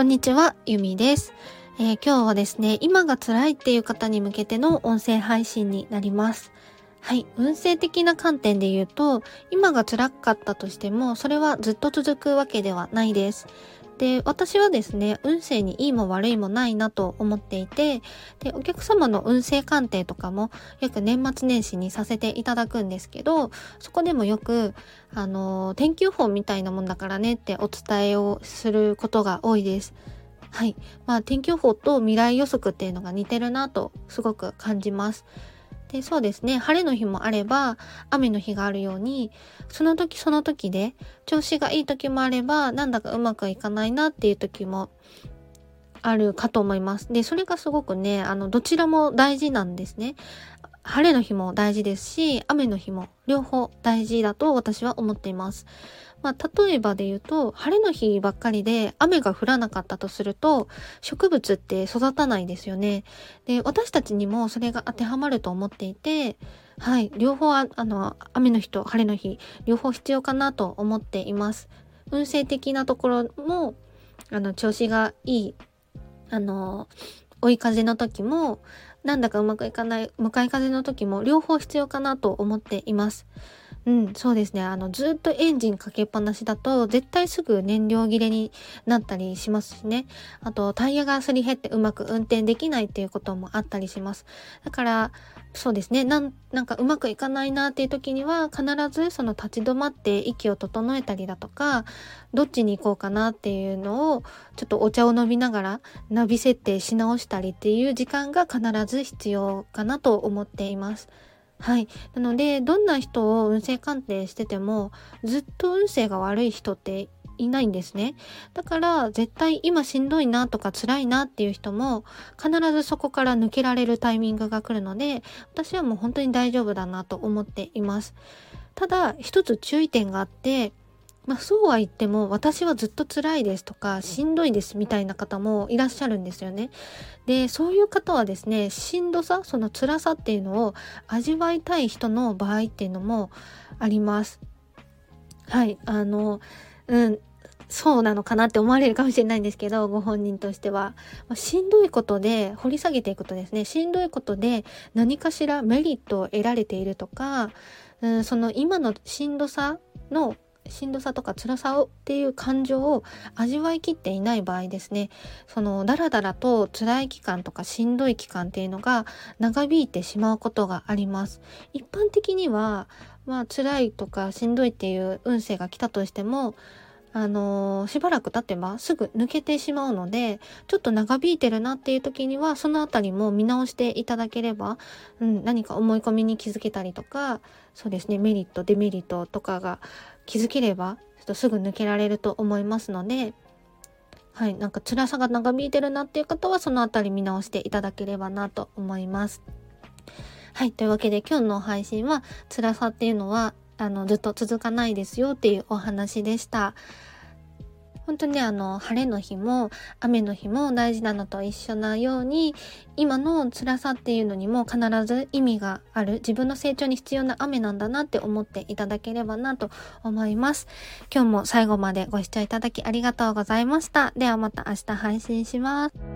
こんにちは、ゆみです、えー、今日はですね、今が辛いっていう方に向けての音声配信になります。はい。運勢的な観点で言うと、今が辛かったとしても、それはずっと続くわけではないです。で、私はですね、運勢にいいも悪いもないなと思っていて、で、お客様の運勢鑑定とかも約年末年始にさせていただくんですけど、そこでもよく、あの、天気予報みたいなもんだからねってお伝えをすることが多いです。はい。まあ、天気予報と未来予測っていうのが似てるなとすごく感じます。で、そうですね。晴れの日もあれば、雨の日があるように、その時その時で、調子がいい時もあれば、なんだかうまくいかないなっていう時もあるかと思います。で、それがすごくね、あの、どちらも大事なんですね。晴れの日も大事ですし、雨の日も両方大事だと私は思っています。まあ、例えばで言うと、晴れの日ばっかりで雨が降らなかったとすると、植物って育たないですよね。で、私たちにもそれが当てはまると思っていて、はい、両方あの、雨の日と晴れの日、両方必要かなと思っています。運勢的なところも、あの、調子がいい、あの、追い風の時も、なんだかうまくいかない、向かい風の時も両方必要かなと思っています。うん、そうですね。あの、ずっとエンジンかけっぱなしだと、絶対すぐ燃料切れになったりしますしね。あと、タイヤがすり減ってうまく運転できないっていうこともあったりします。だから、そうですね。なん、なんかうまくいかないなっていう時には、必ずその立ち止まって息を整えたりだとか、どっちに行こうかなっていうのを、ちょっとお茶を飲みながら、ナビ設定し直したりっていう時間が必ず必要かなと思っています。はい。なので、どんな人を運勢鑑定してても、ずっと運勢が悪い人っていないんですね。だから、絶対今しんどいなとか辛いなっていう人も、必ずそこから抜けられるタイミングが来るので、私はもう本当に大丈夫だなと思っています。ただ、一つ注意点があって、まあそうは言っても私はずっと辛いですとかしんどいですみたいな方もいらっしゃるんですよね。で、そういう方はですね、しんどさ、その辛さっていうのを味わいたい人の場合っていうのもあります。はい、あの、うん、そうなのかなって思われるかもしれないんですけど、ご本人としては。まあ、しんどいことで、掘り下げていくとですね、しんどいことで何かしらメリットを得られているとか、うん、その今のしんどさのしんどさとか辛さをっていう感情を味わいきっていない場合ですね。そのダラダラと辛い期間とかしんどい期間っていうのが長引いてしまうことがあります。一般的にはまあ辛いとかしんどいっていう運勢が来たとしてもあのー、しばらく経てばすぐ抜けてしまうので、ちょっと長引いてるなっていう時には、そのあたりも見直していただければ、うん、何か思い込みに気づけたりとか、そうですね、メリット、デメリットとかが気づければ、ちょっとすぐ抜けられると思いますので、はい、なんか辛さが長引いてるなっていう方は、そのあたり見直していただければなと思います。はい、というわけで今日の配信は、辛さっていうのはあの、ずっと続かないですよっていうお話でした。本当にあの、晴れの日も雨の日も大事なのと一緒なように、今の辛さっていうのにも必ず意味がある、自分の成長に必要な雨なんだなって思っていただければなと思います。今日も最後までご視聴いただきありがとうございました。ではまた明日配信します。